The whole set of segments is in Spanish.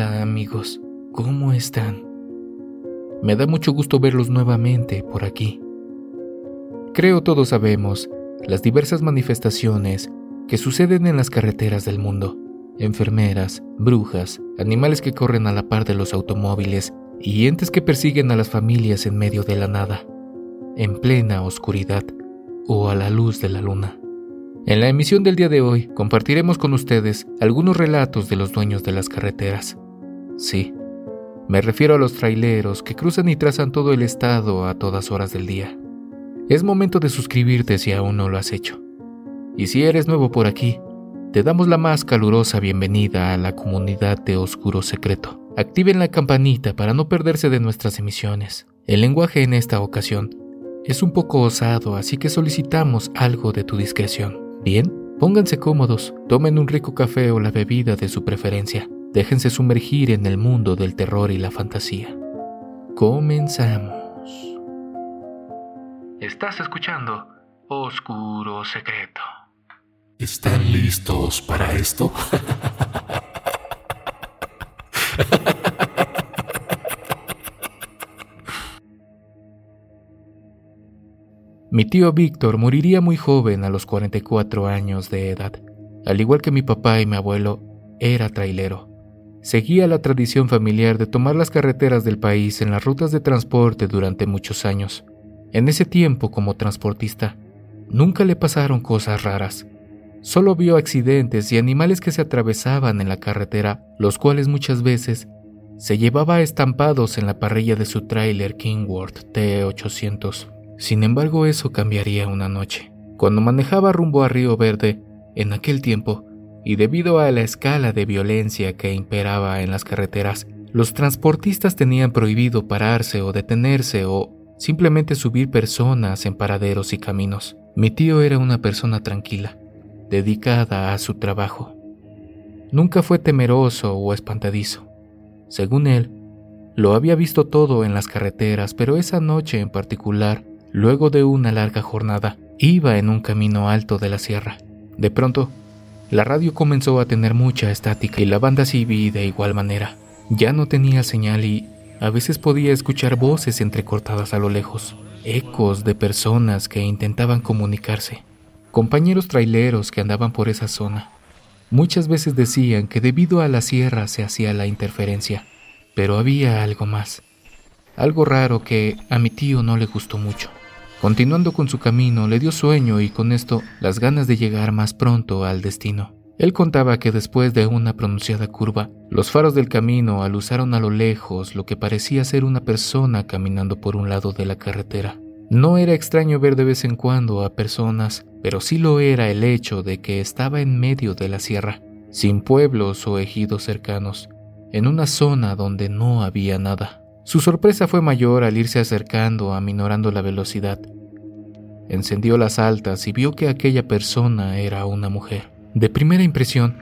Hola amigos, ¿cómo están? Me da mucho gusto verlos nuevamente por aquí. Creo todos sabemos las diversas manifestaciones que suceden en las carreteras del mundo. Enfermeras, brujas, animales que corren a la par de los automóviles y entes que persiguen a las familias en medio de la nada, en plena oscuridad o a la luz de la luna. En la emisión del día de hoy compartiremos con ustedes algunos relatos de los dueños de las carreteras. Sí, me refiero a los traileros que cruzan y trazan todo el estado a todas horas del día. Es momento de suscribirte si aún no lo has hecho. Y si eres nuevo por aquí, te damos la más calurosa bienvenida a la comunidad de Oscuro Secreto. Activen la campanita para no perderse de nuestras emisiones. El lenguaje en esta ocasión es un poco osado, así que solicitamos algo de tu discreción. Bien, pónganse cómodos, tomen un rico café o la bebida de su preferencia. Déjense sumergir en el mundo del terror y la fantasía. Comenzamos. Estás escuchando Oscuro Secreto. ¿Están listos para esto? Mi tío Víctor moriría muy joven a los 44 años de edad. Al igual que mi papá y mi abuelo, era trailero. Seguía la tradición familiar de tomar las carreteras del país en las rutas de transporte durante muchos años. En ese tiempo, como transportista, nunca le pasaron cosas raras. Solo vio accidentes y animales que se atravesaban en la carretera, los cuales muchas veces se llevaba estampados en la parrilla de su tráiler Kingworth T800. Sin embargo, eso cambiaría una noche. Cuando manejaba rumbo a Río Verde, en aquel tiempo, y debido a la escala de violencia que imperaba en las carreteras, los transportistas tenían prohibido pararse o detenerse o simplemente subir personas en paraderos y caminos. Mi tío era una persona tranquila, dedicada a su trabajo. Nunca fue temeroso o espantadizo. Según él, lo había visto todo en las carreteras, pero esa noche en particular Luego de una larga jornada, iba en un camino alto de la sierra. De pronto, la radio comenzó a tener mucha estática y la banda civil de igual manera. Ya no tenía señal y a veces podía escuchar voces entrecortadas a lo lejos, ecos de personas que intentaban comunicarse, compañeros traileros que andaban por esa zona. Muchas veces decían que debido a la sierra se hacía la interferencia, pero había algo más, algo raro que a mi tío no le gustó mucho. Continuando con su camino, le dio sueño y con esto las ganas de llegar más pronto al destino. Él contaba que después de una pronunciada curva, los faros del camino alusaron a lo lejos lo que parecía ser una persona caminando por un lado de la carretera. No era extraño ver de vez en cuando a personas, pero sí lo era el hecho de que estaba en medio de la sierra, sin pueblos o ejidos cercanos, en una zona donde no había nada. Su sorpresa fue mayor al irse acercando, aminorando la velocidad. Encendió las altas y vio que aquella persona era una mujer. De primera impresión,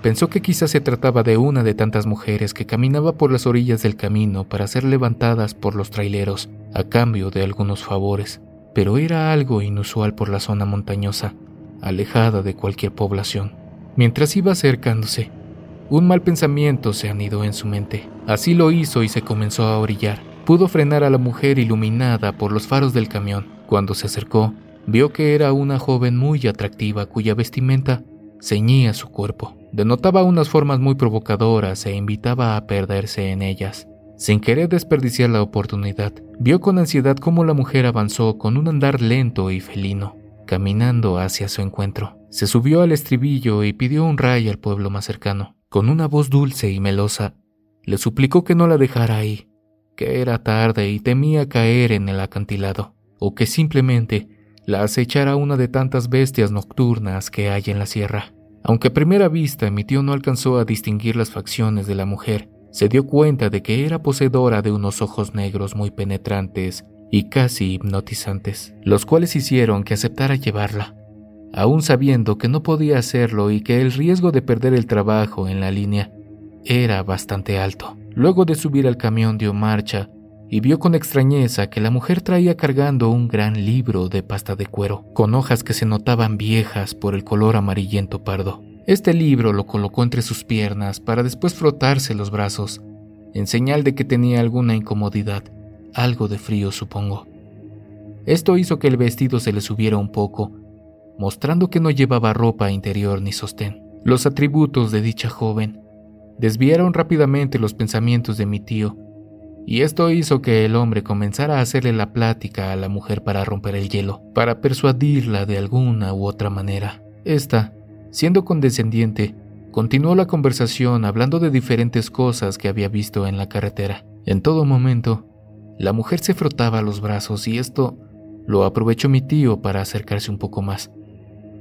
pensó que quizás se trataba de una de tantas mujeres que caminaba por las orillas del camino para ser levantadas por los traileros a cambio de algunos favores, pero era algo inusual por la zona montañosa, alejada de cualquier población. Mientras iba acercándose, un mal pensamiento se anidó en su mente. Así lo hizo y se comenzó a orillar. Pudo frenar a la mujer iluminada por los faros del camión. Cuando se acercó, vio que era una joven muy atractiva cuya vestimenta ceñía su cuerpo. Denotaba unas formas muy provocadoras e invitaba a perderse en ellas. Sin querer desperdiciar la oportunidad, vio con ansiedad cómo la mujer avanzó con un andar lento y felino, caminando hacia su encuentro. Se subió al estribillo y pidió un ray al pueblo más cercano. Con una voz dulce y melosa, le suplicó que no la dejara ahí, que era tarde y temía caer en el acantilado, o que simplemente la acechara una de tantas bestias nocturnas que hay en la sierra. Aunque a primera vista mi tío no alcanzó a distinguir las facciones de la mujer, se dio cuenta de que era poseedora de unos ojos negros muy penetrantes y casi hipnotizantes, los cuales hicieron que aceptara llevarla aún sabiendo que no podía hacerlo y que el riesgo de perder el trabajo en la línea era bastante alto. Luego de subir al camión dio marcha y vio con extrañeza que la mujer traía cargando un gran libro de pasta de cuero, con hojas que se notaban viejas por el color amarillento pardo. Este libro lo colocó entre sus piernas para después frotarse los brazos, en señal de que tenía alguna incomodidad, algo de frío supongo. Esto hizo que el vestido se le subiera un poco, mostrando que no llevaba ropa interior ni sostén. Los atributos de dicha joven desviaron rápidamente los pensamientos de mi tío, y esto hizo que el hombre comenzara a hacerle la plática a la mujer para romper el hielo, para persuadirla de alguna u otra manera. Esta, siendo condescendiente, continuó la conversación hablando de diferentes cosas que había visto en la carretera. En todo momento, la mujer se frotaba los brazos y esto lo aprovechó mi tío para acercarse un poco más,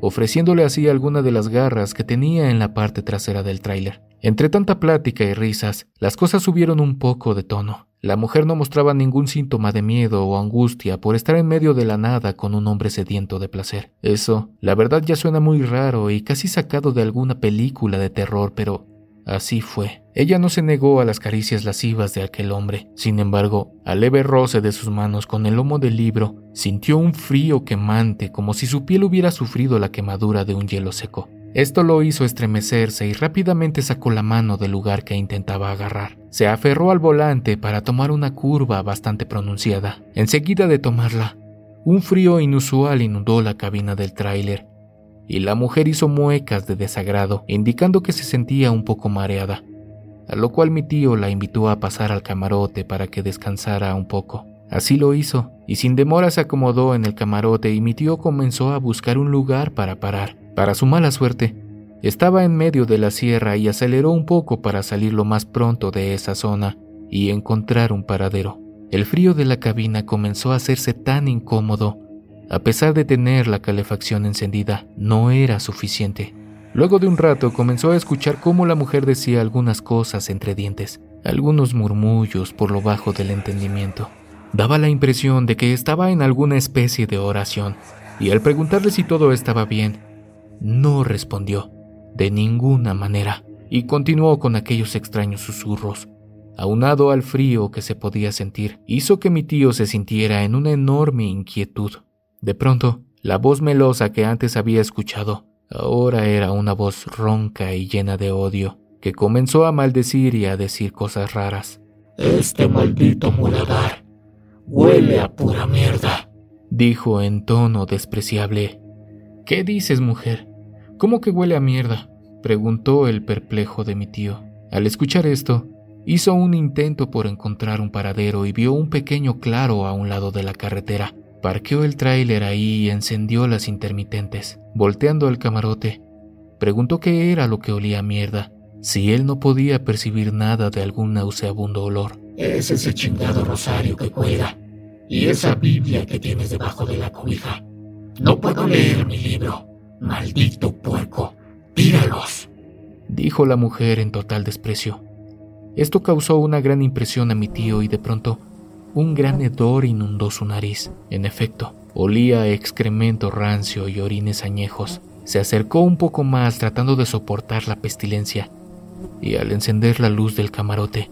ofreciéndole así alguna de las garras que tenía en la parte trasera del tráiler. Entre tanta plática y risas, las cosas subieron un poco de tono. La mujer no mostraba ningún síntoma de miedo o angustia por estar en medio de la nada con un hombre sediento de placer. Eso, la verdad, ya suena muy raro y casi sacado de alguna película de terror, pero Así fue. Ella no se negó a las caricias lascivas de aquel hombre. Sin embargo, al leve roce de sus manos con el lomo del libro, sintió un frío quemante como si su piel hubiera sufrido la quemadura de un hielo seco. Esto lo hizo estremecerse y rápidamente sacó la mano del lugar que intentaba agarrar. Se aferró al volante para tomar una curva bastante pronunciada. Enseguida de tomarla, un frío inusual inundó la cabina del tráiler y la mujer hizo muecas de desagrado, indicando que se sentía un poco mareada, a lo cual mi tío la invitó a pasar al camarote para que descansara un poco. Así lo hizo, y sin demora se acomodó en el camarote y mi tío comenzó a buscar un lugar para parar. Para su mala suerte, estaba en medio de la sierra y aceleró un poco para salir lo más pronto de esa zona y encontrar un paradero. El frío de la cabina comenzó a hacerse tan incómodo a pesar de tener la calefacción encendida, no era suficiente. Luego de un rato comenzó a escuchar cómo la mujer decía algunas cosas entre dientes, algunos murmullos por lo bajo del entendimiento. Daba la impresión de que estaba en alguna especie de oración, y al preguntarle si todo estaba bien, no respondió, de ninguna manera, y continuó con aquellos extraños susurros. Aunado al frío que se podía sentir, hizo que mi tío se sintiera en una enorme inquietud. De pronto, la voz melosa que antes había escuchado ahora era una voz ronca y llena de odio, que comenzó a maldecir y a decir cosas raras. Este maldito muladar huele a pura mierda, dijo en tono despreciable. ¿Qué dices, mujer? ¿Cómo que huele a mierda? preguntó el perplejo de mi tío. Al escuchar esto, hizo un intento por encontrar un paradero y vio un pequeño claro a un lado de la carretera. Parqueó el tráiler ahí y encendió las intermitentes. Volteando al camarote, preguntó qué era lo que olía a mierda, si él no podía percibir nada de algún nauseabundo olor. Es ese chingado rosario que cuelga y esa Biblia que tienes debajo de la cobija. No puedo leer mi libro. Maldito puerco. Tíralos. Dijo la mujer en total desprecio. Esto causó una gran impresión a mi tío y de pronto un gran hedor inundó su nariz. En efecto, olía excremento rancio y orines añejos. Se acercó un poco más tratando de soportar la pestilencia, y al encender la luz del camarote,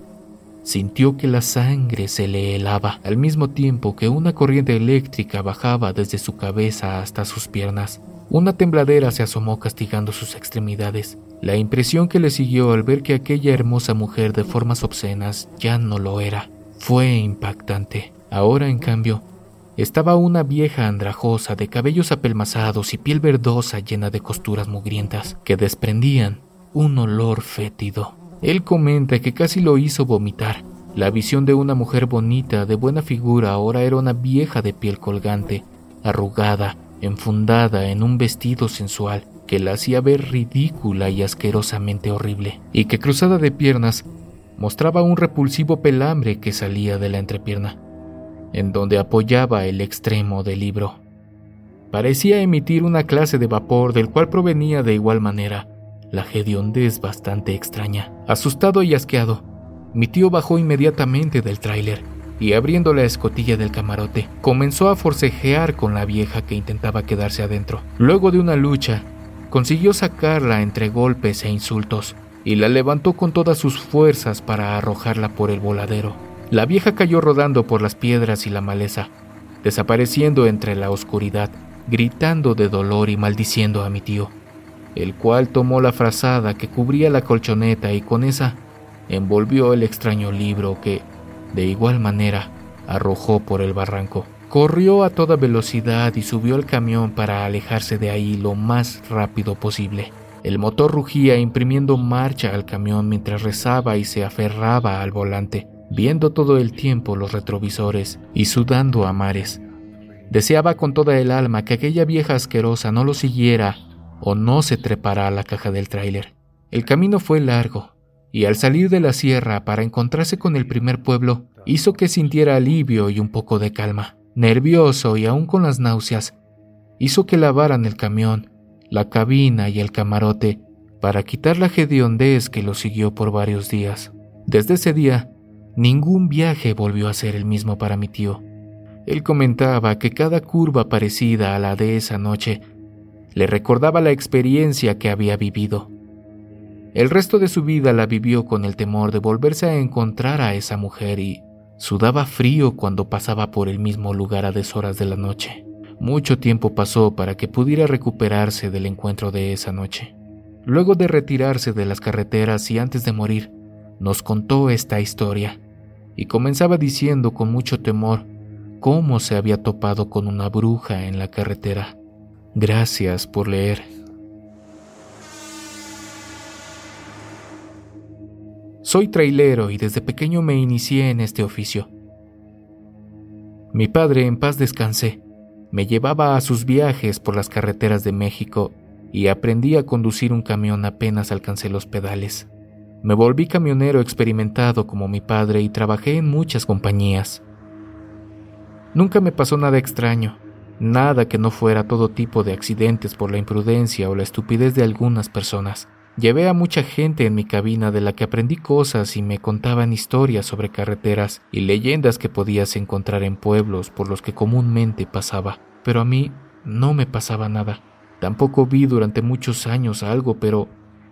sintió que la sangre se le helaba al mismo tiempo que una corriente eléctrica bajaba desde su cabeza hasta sus piernas. Una tembladera se asomó castigando sus extremidades. La impresión que le siguió al ver que aquella hermosa mujer de formas obscenas ya no lo era fue impactante. Ahora, en cambio, estaba una vieja andrajosa de cabellos apelmazados y piel verdosa llena de costuras mugrientas que desprendían un olor fétido. Él comenta que casi lo hizo vomitar. La visión de una mujer bonita, de buena figura, ahora era una vieja de piel colgante, arrugada, enfundada en un vestido sensual que la hacía ver ridícula y asquerosamente horrible, y que cruzada de piernas mostraba un repulsivo pelambre que salía de la entrepierna, en donde apoyaba el extremo del libro. Parecía emitir una clase de vapor del cual provenía de igual manera la hediondez bastante extraña. Asustado y asqueado, mi tío bajó inmediatamente del tráiler y abriendo la escotilla del camarote, comenzó a forcejear con la vieja que intentaba quedarse adentro. Luego de una lucha, consiguió sacarla entre golpes e insultos, y la levantó con todas sus fuerzas para arrojarla por el voladero. La vieja cayó rodando por las piedras y la maleza, desapareciendo entre la oscuridad, gritando de dolor y maldiciendo a mi tío. el cual tomó la frazada que cubría la colchoneta y con esa envolvió el extraño libro que, de igual manera, arrojó por el barranco. Corrió a toda velocidad y subió al camión para alejarse de ahí lo más rápido posible. El motor rugía imprimiendo marcha al camión mientras rezaba y se aferraba al volante, viendo todo el tiempo los retrovisores y sudando a mares. Deseaba con toda el alma que aquella vieja asquerosa no lo siguiera o no se trepara a la caja del tráiler. El camino fue largo, y al salir de la sierra para encontrarse con el primer pueblo, hizo que sintiera alivio y un poco de calma. Nervioso y aún con las náuseas, hizo que lavaran el camión, la cabina y el camarote para quitar la hediondez que lo siguió por varios días. Desde ese día, ningún viaje volvió a ser el mismo para mi tío. Él comentaba que cada curva parecida a la de esa noche le recordaba la experiencia que había vivido. El resto de su vida la vivió con el temor de volverse a encontrar a esa mujer y sudaba frío cuando pasaba por el mismo lugar a deshoras de la noche. Mucho tiempo pasó para que pudiera recuperarse del encuentro de esa noche. Luego de retirarse de las carreteras y antes de morir, nos contó esta historia y comenzaba diciendo con mucho temor cómo se había topado con una bruja en la carretera. Gracias por leer. Soy trailero y desde pequeño me inicié en este oficio. Mi padre, en paz descansé, me llevaba a sus viajes por las carreteras de México y aprendí a conducir un camión apenas alcancé los pedales. Me volví camionero experimentado como mi padre y trabajé en muchas compañías. Nunca me pasó nada extraño, nada que no fuera todo tipo de accidentes por la imprudencia o la estupidez de algunas personas. Llevé a mucha gente en mi cabina de la que aprendí cosas y me contaban historias sobre carreteras y leyendas que podías encontrar en pueblos por los que comúnmente pasaba. Pero a mí no me pasaba nada. Tampoco vi durante muchos años algo, pero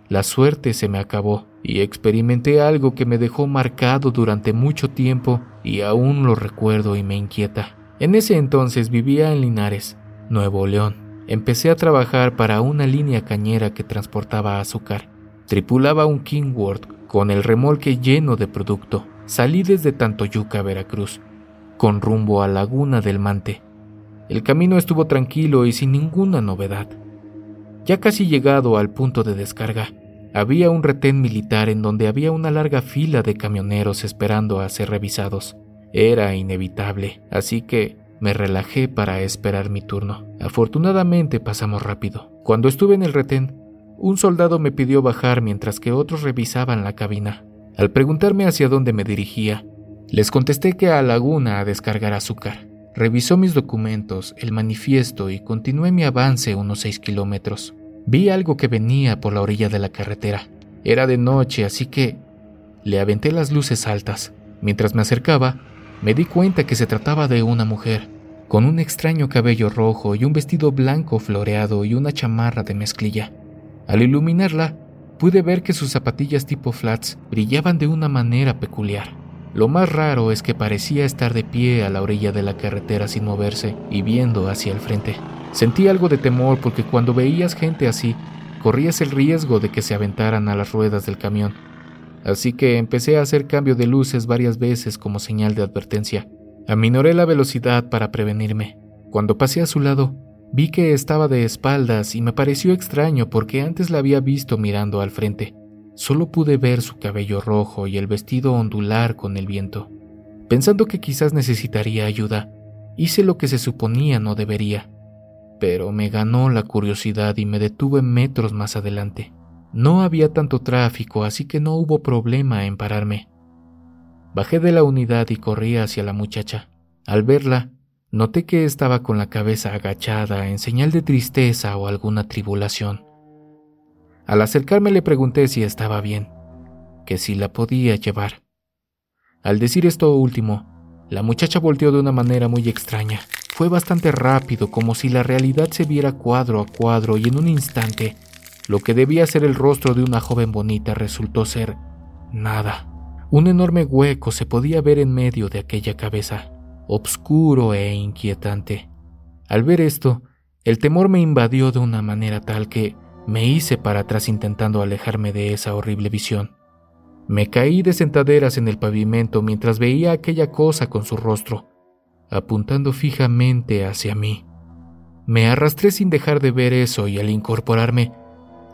la suerte se me acabó y experimenté algo que me dejó marcado durante mucho tiempo y aún lo recuerdo y me inquieta. En ese entonces vivía en Linares, Nuevo León Empecé a trabajar para una línea cañera que transportaba azúcar. Tripulaba un Kingworth con el remolque lleno de producto. Salí desde Tantoyuca, Veracruz, con rumbo a Laguna del Mante. El camino estuvo tranquilo y sin ninguna novedad. Ya casi llegado al punto de descarga, había un retén militar en donde había una larga fila de camioneros esperando a ser revisados. Era inevitable, así que me relajé para esperar mi turno. Afortunadamente pasamos rápido. Cuando estuve en el retén, un soldado me pidió bajar mientras que otros revisaban la cabina. Al preguntarme hacia dónde me dirigía, les contesté que a Laguna a descargar azúcar. Revisó mis documentos, el manifiesto y continué mi avance unos seis kilómetros. Vi algo que venía por la orilla de la carretera. Era de noche, así que le aventé las luces altas. Mientras me acercaba, me di cuenta que se trataba de una mujer con un extraño cabello rojo y un vestido blanco floreado y una chamarra de mezclilla. Al iluminarla, pude ver que sus zapatillas tipo flats brillaban de una manera peculiar. Lo más raro es que parecía estar de pie a la orilla de la carretera sin moverse y viendo hacia el frente. Sentí algo de temor porque cuando veías gente así, corrías el riesgo de que se aventaran a las ruedas del camión. Así que empecé a hacer cambio de luces varias veces como señal de advertencia. Aminoré la velocidad para prevenirme. Cuando pasé a su lado, vi que estaba de espaldas y me pareció extraño porque antes la había visto mirando al frente. Solo pude ver su cabello rojo y el vestido ondular con el viento. Pensando que quizás necesitaría ayuda, hice lo que se suponía no debería, pero me ganó la curiosidad y me detuve metros más adelante. No había tanto tráfico, así que no hubo problema en pararme. Bajé de la unidad y corrí hacia la muchacha. Al verla, noté que estaba con la cabeza agachada en señal de tristeza o alguna tribulación. Al acercarme le pregunté si estaba bien, que si la podía llevar. Al decir esto último, la muchacha volteó de una manera muy extraña. Fue bastante rápido, como si la realidad se viera cuadro a cuadro y en un instante, lo que debía ser el rostro de una joven bonita resultó ser nada. Un enorme hueco se podía ver en medio de aquella cabeza, obscuro e inquietante. Al ver esto, el temor me invadió de una manera tal que Me hice para atrás intentando alejarme de esa horrible visión. Me caí de sentaderas en el pavimento mientras veía aquella cosa con su rostro, apuntando fijamente hacia mí. Me arrastré sin dejar de ver eso y al incorporarme,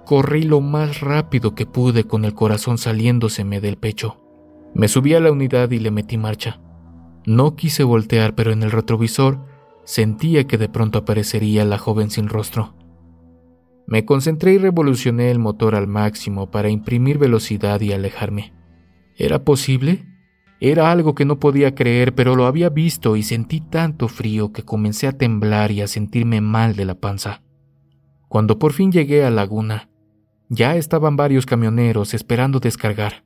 corrí lo más rápido que pude con el corazón saliéndoseme del pecho. Me subí a la unidad y le metí marcha. No quise voltear, pero en el retrovisor sentía que de pronto aparecería la joven sin rostro. Me concentré y revolucioné el motor al máximo para imprimir velocidad y alejarme. ¿Era posible? Era algo que no podía creer, pero lo había visto y sentí tanto frío que comencé a temblar y a sentirme mal de la panza. Cuando por fin llegué a Laguna, ya estaban varios camioneros esperando descargar.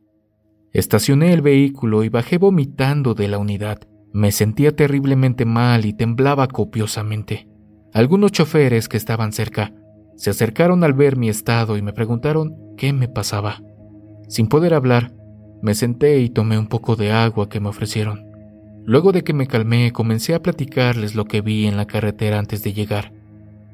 Estacioné el vehículo y bajé vomitando de la unidad. Me sentía terriblemente mal y temblaba copiosamente. Algunos choferes que estaban cerca se acercaron al ver mi estado y me preguntaron qué me pasaba. Sin poder hablar, me senté y tomé un poco de agua que me ofrecieron. Luego de que me calmé, comencé a platicarles lo que vi en la carretera antes de llegar.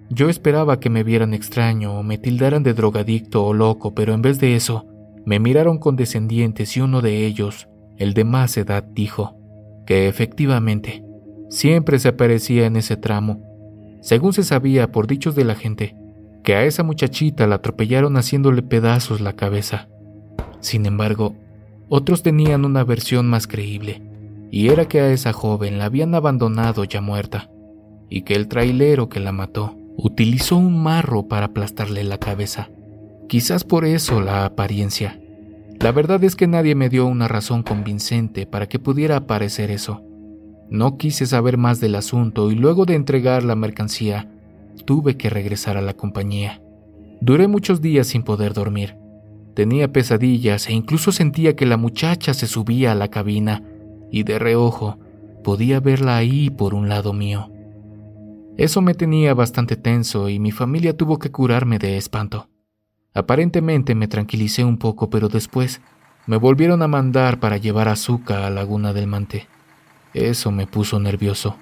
Yo esperaba que me vieran extraño o me tildaran de drogadicto o loco, pero en vez de eso, me miraron condescendientes y uno de ellos, el de más edad, dijo que efectivamente siempre se aparecía en ese tramo, según se sabía por dichos de la gente, que a esa muchachita la atropellaron haciéndole pedazos la cabeza. Sin embargo, otros tenían una versión más creíble, y era que a esa joven la habían abandonado ya muerta, y que el trailero que la mató utilizó un marro para aplastarle la cabeza. Quizás por eso la apariencia. La verdad es que nadie me dio una razón convincente para que pudiera aparecer eso. No quise saber más del asunto y luego de entregar la mercancía, tuve que regresar a la compañía. Duré muchos días sin poder dormir. Tenía pesadillas e incluso sentía que la muchacha se subía a la cabina y de reojo podía verla ahí por un lado mío. Eso me tenía bastante tenso y mi familia tuvo que curarme de espanto. Aparentemente me tranquilicé un poco, pero después me volvieron a mandar para llevar azúcar a Laguna del Mante. Eso me puso nervioso.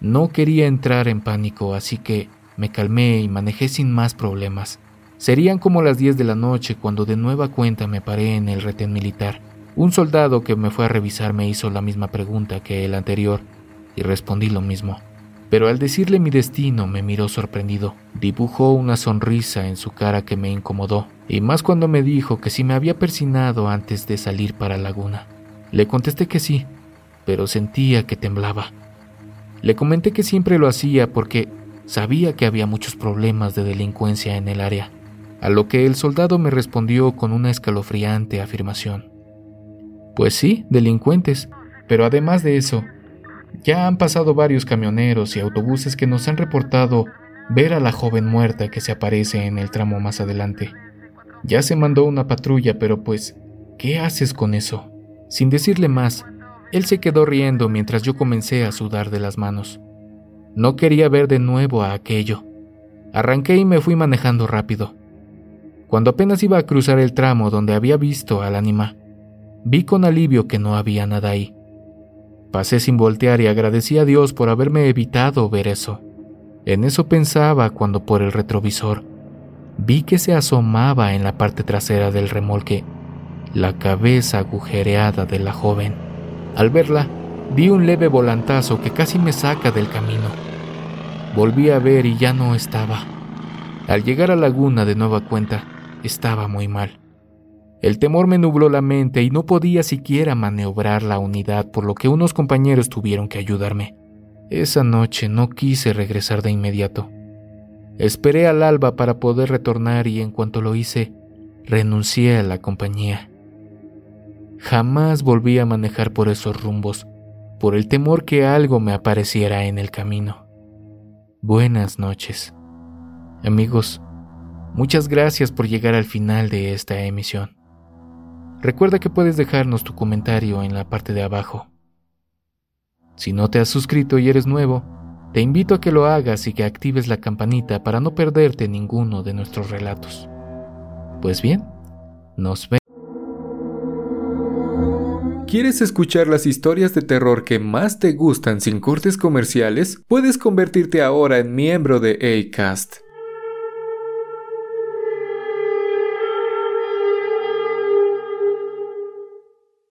No quería entrar en pánico, así que me calmé y manejé sin más problemas. Serían como las 10 de la noche cuando de nueva cuenta me paré en el retén militar. Un soldado que me fue a revisar me hizo la misma pregunta que el anterior y respondí lo mismo. Pero al decirle mi destino me miró sorprendido. Dibujó una sonrisa en su cara que me incomodó, y más cuando me dijo que si me había persinado antes de salir para Laguna. Le contesté que sí, pero sentía que temblaba. Le comenté que siempre lo hacía porque Sabía que había muchos problemas de delincuencia en el área, a lo que el soldado me respondió con una escalofriante afirmación. Pues sí, delincuentes, pero además de eso, ya han pasado varios camioneros y autobuses que nos han reportado ver a la joven muerta que se aparece en el tramo más adelante. Ya se mandó una patrulla, pero pues, ¿qué haces con eso? Sin decirle más, él se quedó riendo mientras yo comencé a sudar de las manos. No quería ver de nuevo a aquello. Arranqué y me fui manejando rápido. Cuando apenas iba a cruzar el tramo donde había visto al ánima, vi con alivio que no había nada ahí. Pasé sin voltear y agradecí a Dios por haberme evitado ver eso. En eso pensaba cuando por el retrovisor vi que se asomaba en la parte trasera del remolque la cabeza agujereada de la joven. Al verla, di un leve volantazo que casi me saca del camino. Volví a ver y ya no estaba. Al llegar a Laguna de nueva cuenta, estaba muy mal. El temor me nubló la mente y no podía siquiera maniobrar la unidad, por lo que unos compañeros tuvieron que ayudarme. Esa noche no quise regresar de inmediato. Esperé al alba para poder retornar y en cuanto lo hice, renuncié a la compañía. Jamás volví a manejar por esos rumbos, por el temor que algo me apareciera en el camino. Buenas noches. Amigos, muchas gracias por llegar al final de esta emisión. Recuerda que puedes dejarnos tu comentario en la parte de abajo. Si no te has suscrito y eres nuevo, te invito a que lo hagas y que actives la campanita para no perderte ninguno de nuestros relatos. Pues bien, nos vemos. ¿Quieres escuchar las historias de terror que más te gustan sin cortes comerciales? Puedes convertirte ahora en miembro de ACAST.